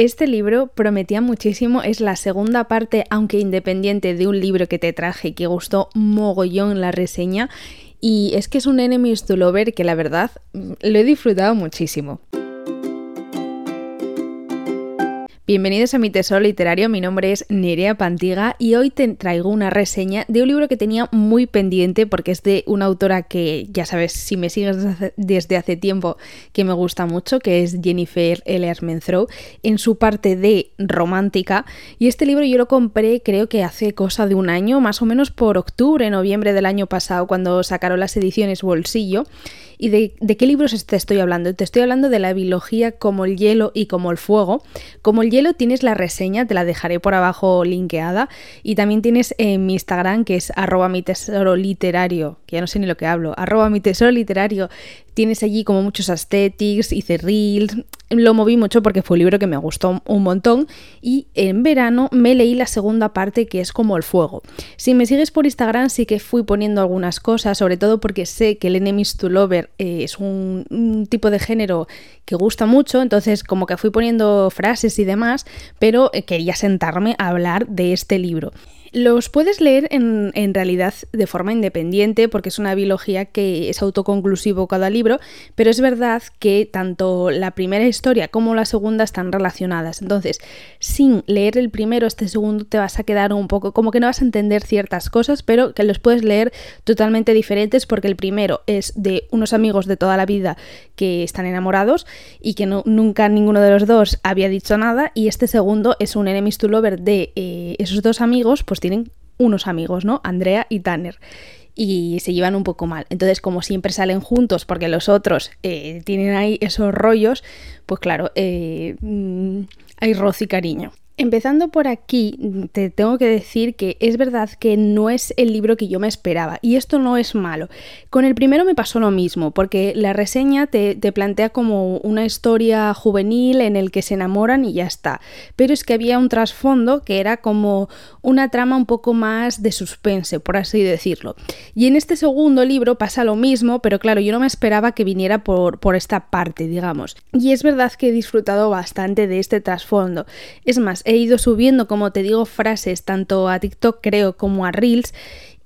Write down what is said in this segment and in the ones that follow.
Este libro prometía muchísimo, es la segunda parte, aunque independiente, de un libro que te traje y que gustó mogollón la reseña. Y es que es un Enemies to Lover que la verdad mm, lo he disfrutado muchísimo. Bienvenidos a mi tesoro literario, mi nombre es Nerea Pantiga y hoy te traigo una reseña de un libro que tenía muy pendiente porque es de una autora que ya sabes, si me sigues desde hace tiempo, que me gusta mucho, que es Jennifer L. Armentrout, en su parte de romántica. Y este libro yo lo compré creo que hace cosa de un año, más o menos por octubre, noviembre del año pasado, cuando sacaron las ediciones Bolsillo. ¿Y de, qué libros te estoy hablando? Te estoy hablando de la biología como el hielo y como el fuego. Como el hielo tienes la reseña, te la dejaré por abajo linkeada. Y también tienes en mi Instagram, que es arroba mi tesoro literario, que ya no sé ni lo que hablo, arroba mi tesoro literario. Tienes allí como muchos aesthetics, hice reels, lo moví mucho porque fue un libro que me gustó un montón y en verano me leí la segunda parte que es como el fuego. Si me sigues por Instagram sí que fui poniendo algunas cosas, sobre todo porque sé que el Enemies to Lover eh, es un, tipo de género que gusta mucho, entonces como que fui poniendo frases y demás, pero eh, quería sentarme a hablar de este libro. Los puedes leer en, realidad de forma independiente porque es una biología que es autoconclusivo cada libro, pero es verdad que tanto la primera historia como la segunda están relacionadas. Entonces, sin leer el primero, este segundo te vas a quedar un poco como que no vas a entender ciertas cosas, pero que los puedes leer totalmente diferentes porque el primero es de unos amigos de toda la vida que están enamorados y que no, nunca ninguno de los dos había dicho nada y este segundo es un enemies to lover de eh, esos dos amigos, pues tienen unos amigos, ¿no? Andrea y Tanner. Y se llevan un poco mal. Entonces, como siempre salen juntos porque los otros eh, tienen ahí esos rollos, pues claro, eh, mm, hay roce y cariño. Empezando por aquí, te tengo que decir que es verdad que no es el libro que yo me esperaba y esto no es malo. Con el primero me pasó lo mismo, porque la reseña te, plantea como una historia juvenil en el que se enamoran y ya está. Pero es que había un trasfondo que era como una trama un poco más de suspense, por así decirlo. Y en este segundo libro pasa lo mismo, pero claro, yo no me esperaba que viniera por, por esta parte, digamos. Y es verdad que he disfrutado bastante de este trasfondo. Es más, he ido subiendo, como te digo, frases tanto a TikTok creo como a Reels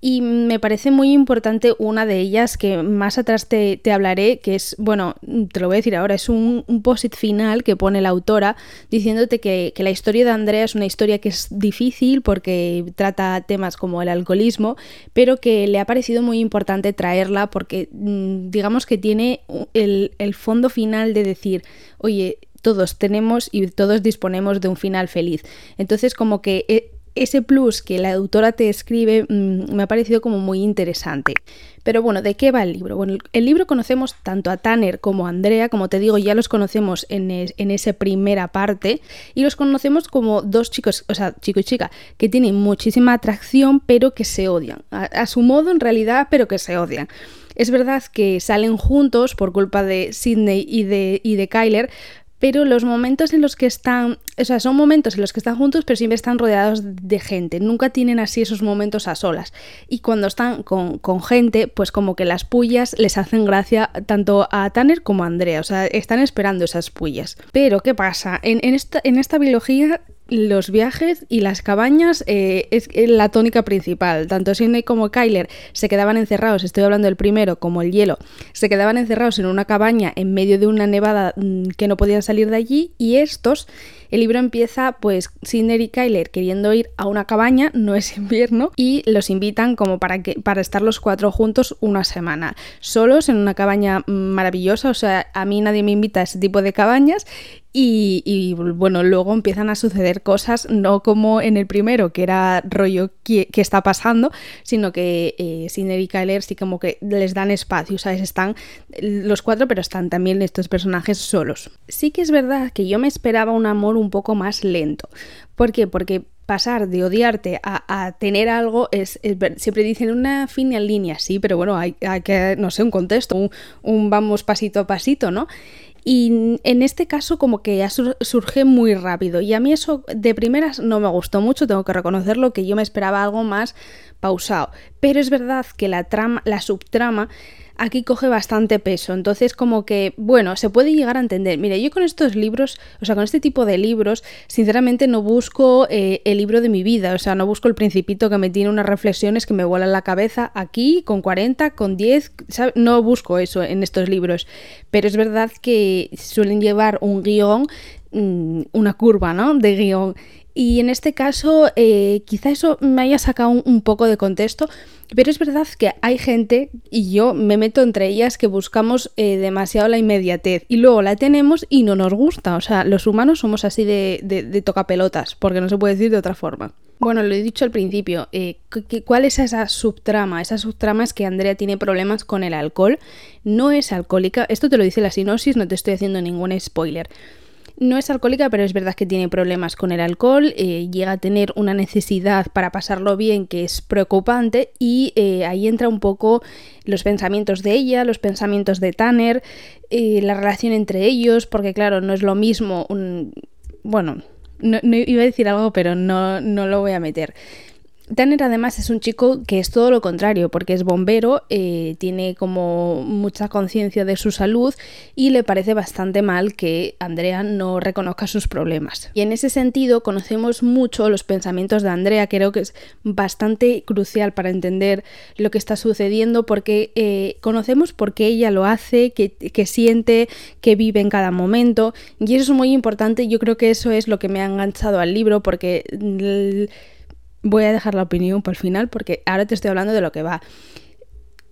y me parece muy importante una de ellas que más atrás te, hablaré, que es, bueno, te lo voy a decir ahora, es un, un post final que pone la autora diciéndote que, que, la historia de Andrea es una historia que es difícil porque trata temas como el alcoholismo, pero que le ha parecido muy importante traerla porque mm, digamos que tiene el, el fondo final de decir, oye, todos tenemos y todos disponemos de un final feliz. Entonces, como que e, ese plus que la autora te escribe mm, me ha parecido como muy interesante. Pero bueno, ¿de qué va el libro? Bueno, el libro conocemos tanto a Tanner como a Andrea, como te digo, ya los conocemos en, esa primera parte, y los conocemos como dos chicos, o sea, chico y chica, que tienen muchísima atracción, pero que se odian. A, su modo, en realidad, pero que se odian. Es verdad que salen juntos por culpa de Sidney y de, y de Kyler, pero los momentos en los que están, o sea, son momentos en los que están juntos, pero siempre están rodeados de gente, nunca tienen así esos momentos a solas. Y cuando están con, gente, pues como que las pullas les hacen gracia tanto a Tanner como a Andrea, o sea, están esperando esas pullas. Pero, ¿qué pasa? En, esta, en esta biología los viajes y las cabañas eh, es la tónica principal. Tanto Sidney como Kyler se quedaban encerrados, estoy hablando del primero, como el hielo, se quedaban encerrados en una cabaña en medio de una nevada mm, que no podían salir de allí y estos el libro empieza pues Sidney y Kyler queriendo ir a una cabaña, no es invierno, y los invitan como para, que, para estar los cuatro juntos una semana, solos en una cabaña maravillosa, o sea, a mí nadie me invita a ese tipo de cabañas y, bueno, luego empiezan a suceder cosas, no como en el primero, que era rollo que, está pasando, sino que eh, y Kyler sí como que les dan espacio, ¿sabes? Están los cuatro, pero están también estos personajes solos. Sí que es verdad que yo me esperaba un amor un poco más lento. ¿Por qué? Porque pasar de odiarte a, tener algo es, siempre dicen una fina línea, sí, pero bueno, hay, que, no sé, un contexto, un, vamos pasito a pasito, ¿no? Y en este caso como que surge muy rápido y a mí eso de primeras no me gustó mucho, tengo que reconocerlo, que yo me esperaba algo más pausado. Pero es verdad que la trama, la subtrama aquí coge bastante peso. Entonces, como que, bueno, se puede llegar a entender. Mire, yo con estos libros, o sea, con este tipo de libros, sinceramente no busco eh, el libro de mi vida, o sea, no busco el principito que me tiene unas reflexiones que me vuelan la cabeza aquí, con 40, con 10, no busco eso en estos libros. Pero es verdad que suelen llevar un guion, mm, una curva, ¿no? De guion. Y en este caso, eh, quizá eso me haya sacado un, poco de contexto, pero es verdad que hay gente, y yo me meto entre ellas, que buscamos eh, demasiado la inmediatez y luego la tenemos y no nos gusta. O sea, los humanos somos así de, de, tocapelotas, porque no se puede decir de otra forma. Bueno, lo he dicho al principio, eh, ¿cuál es esa subtrama? Esa subtrama es que Andrea tiene problemas con el alcohol, no es alcohólica, esto te lo dice la sinopsis, no te estoy haciendo ningún spoiler. No es alcohólica, pero es verdad que tiene problemas con el alcohol, eh, llega a tener una necesidad para pasarlo bien que es preocupante y eh, ahí entra un poco los pensamientos de ella, los pensamientos de Tanner, eh, la relación entre ellos, porque claro, no es lo mismo un... Bueno, no, iba a decir algo, pero no, no lo voy a meter. Tanner además es un chico que es todo lo contrario, porque es bombero, eh, tiene como mucha conciencia de su salud y le parece bastante mal que Andrea no reconozca sus problemas. Y en ese sentido conocemos mucho los pensamientos de Andrea, creo que es bastante crucial para entender lo que está sucediendo, porque eh, conocemos por qué ella lo hace, qué, siente, qué vive en cada momento, y eso es muy importante, yo creo que eso es lo que me ha enganchado al libro, porque voy a dejar la opinión para el final porque ahora te estoy hablando de lo que va.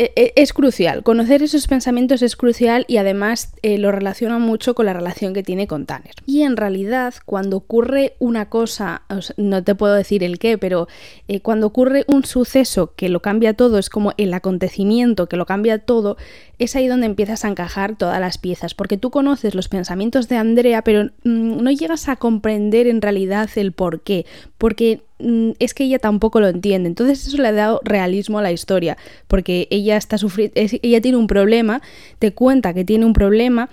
E, e, es crucial, conocer esos pensamientos es crucial y además eh, lo relaciona mucho con la relación que tiene con Tanner. Y en realidad cuando ocurre una cosa, no te puedo decir el qué, pero eh, cuando ocurre un suceso que lo cambia todo, es como el acontecimiento que lo cambia todo, es ahí donde empiezas a encajar todas las piezas, porque tú conoces los pensamientos de Andrea, pero mm, no llegas a comprender en realidad el por qué, porque es que ella tampoco lo entiende. Entonces eso le ha dado realismo a la historia, porque ella está sufriendo, ella tiene un problema, te cuenta que tiene un problema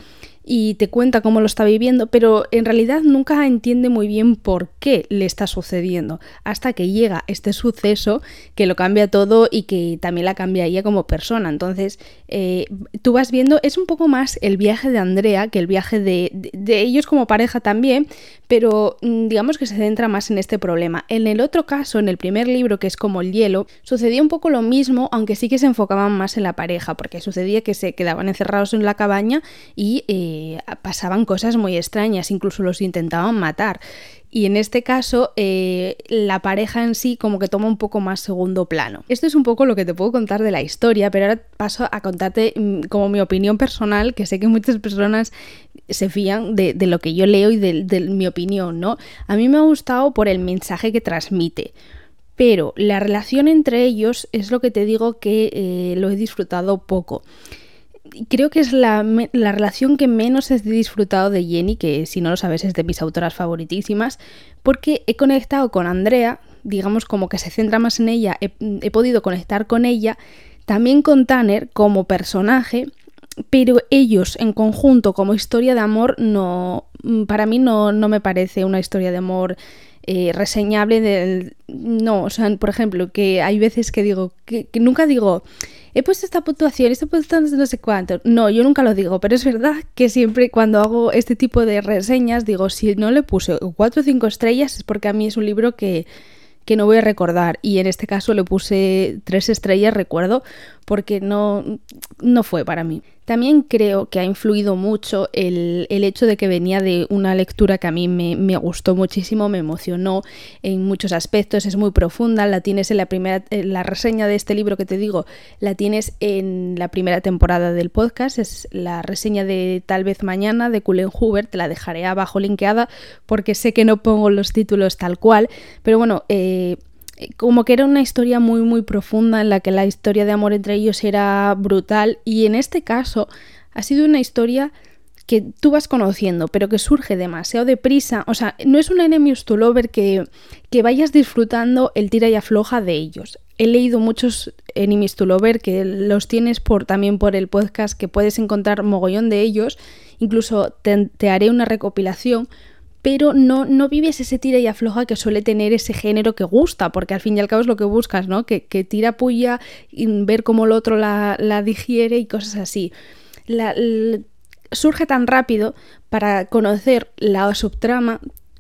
y te cuenta cómo lo está viviendo, pero en realidad nunca entiende muy bien por qué le está sucediendo, hasta que llega este suceso que lo cambia todo y que también la cambia ella como persona. Entonces, eh, tú vas viendo, es un poco más el viaje de Andrea que el viaje de, de ellos como pareja también, pero mm, digamos que se centra más en este problema. En el otro caso, en el primer libro, que es como el hielo, sucedía un poco lo mismo, aunque sí que se enfocaban más en la pareja, porque sucedía que se quedaban encerrados en la cabaña y... Eh, pasaban cosas muy extrañas, incluso los intentaban matar. Y en este caso, eh, la pareja en sí como que toma un poco más segundo plano. Esto es un poco lo que te puedo contar de la historia, pero ahora paso a contarte mm, como mi opinión personal, que sé que muchas personas se fían de, lo que yo leo y de, mi opinión, ¿no? A mí me ha gustado por el mensaje que transmite. Pero la relación entre ellos es lo que te digo que eh, lo he disfrutado poco creo que es la, relación que menos he disfrutado de Jenny, que si no lo sabes es de mis autoras favoritísimas, porque he conectado con Andrea, digamos como que se centra más en ella, he, podido conectar con ella, también con Tanner como personaje, pero ellos en conjunto como historia de amor no, para mí no, no me parece una historia de amor eh, reseñable del... No, o sea, por ejemplo, que hay veces que digo, que nunca digo, he puesto esta puntuación, esta puntuación no sé cuánto. No, yo nunca lo digo, pero es verdad que siempre cuando hago este tipo de reseñas digo, si no le puse 4 o 5 estrellas es porque a mí es un libro que, que no voy a recordar y en este caso le puse 3 estrellas, recuerdo, porque no, no fue para mí. También creo que ha influido mucho el, hecho de que venía de una lectura que a mí me, gustó muchísimo, me emocionó en muchos aspectos, es muy profunda, la tienes en la primera, la reseña de este libro que te digo, la tienes en la primera temporada del podcast, es la reseña de Tal vez mañana de Cullen Hoover, te la dejaré abajo linkeada porque sé que no pongo los títulos tal cual, pero bueno, eh, como que era una historia muy muy profunda en la que la historia de amor entre ellos era brutal y en este caso ha sido una historia que tú vas conociendo, pero que surge demasiado deprisa. O sea, no es un enemies to lover que, que vayas disfrutando el tira y afloja de ellos. He leído muchos enemies to lover que los tienes por, también por el podcast, que puedes encontrar mogollón de ellos. Incluso te haré una recopilación pero no, no vives ese tira y afloja que suele tener ese género que gusta, porque al fin y al cabo es lo que buscas, ¿no? Que, tira puya, y ver cómo el otro la, digiere y cosas así. surge tan rápido para conocer la subtrama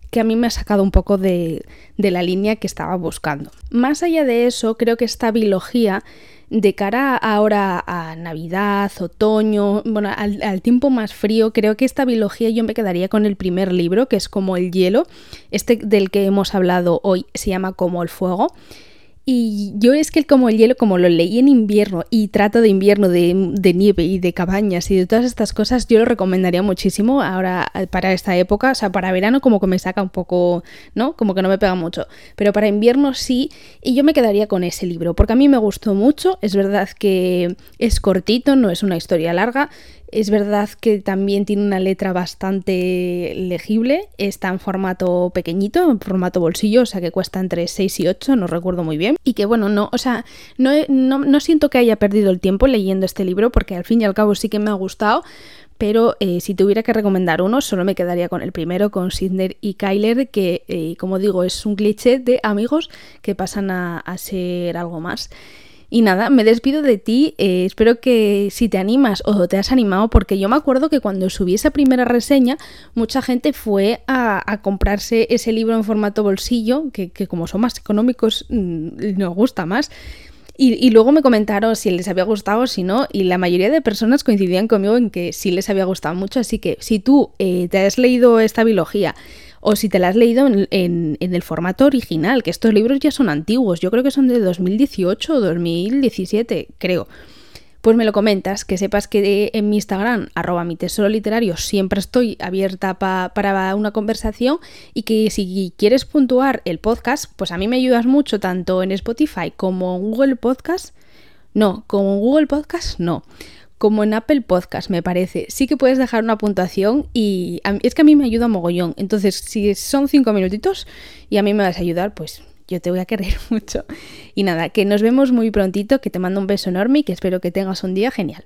que a mí me ha sacado un poco de, de la línea que estaba buscando. Más allá de eso, creo que esta biología de cara ahora a Navidad, otoño, bueno, al, tiempo más frío, creo que esta biología yo me quedaría con el primer libro, que es como el hielo. Este del que hemos hablado hoy se llama como el fuego. Y yo es que como el hielo, como lo leí en invierno y trato de invierno, de, nieve y de cabañas y de todas estas cosas, yo lo recomendaría muchísimo ahora eh, para esta época. O sea, para verano como que me saca un poco, ¿no? Como que no me pega mucho. Pero para invierno sí. Y yo me quedaría con ese libro, porque a mí me gustó mucho. Es verdad que es cortito, no es una historia larga. Es verdad que también tiene una letra bastante legible, está en formato pequeñito, en formato bolsillo, o sea que cuesta entre 6 y 8, no recuerdo muy bien. Y que bueno, no, o sea, no, no, siento que haya perdido el tiempo leyendo este libro, porque al fin y al cabo sí que me ha gustado, pero eh, si tuviera que recomendar uno, solo me quedaría con el primero, con Sidney y Kyler, que eh, como digo, es un cliché de amigos que pasan a, a ser algo más. Y nada, me despido de ti. Eh, espero que si te animas o te has animado, porque yo me acuerdo que cuando subí esa primera reseña, mucha gente fue a, comprarse ese libro en formato bolsillo, que, como son más económicos, mm, nos gusta más. Y, luego me comentaron si les había gustado o si no, y la mayoría de personas coincidían conmigo en que sí les había gustado mucho. Así que si tú eh, te has leído esta biología, o si te la has leído en, el formato original, que estos libros ya son antiguos, yo creo que son de 2018 o 2017, creo. Pues me lo comentas, que sepas que en mi Instagram, arroba mi tesoro literario, siempre estoy abierta para una conversación y que si quieres puntuar el podcast, pues a mí me ayudas mucho tanto en Spotify como en Google Podcast. No, como en Google Podcast, no como en Apple Podcast, me parece. Sí que puedes dejar una puntuación y es que a mí me ayuda mogollón. Entonces, si son cinco minutitos y a mí me vas a ayudar, pues yo te voy a querer mucho. Y nada, que nos vemos muy prontito, que te mando un beso enorme y que espero que tengas un día genial.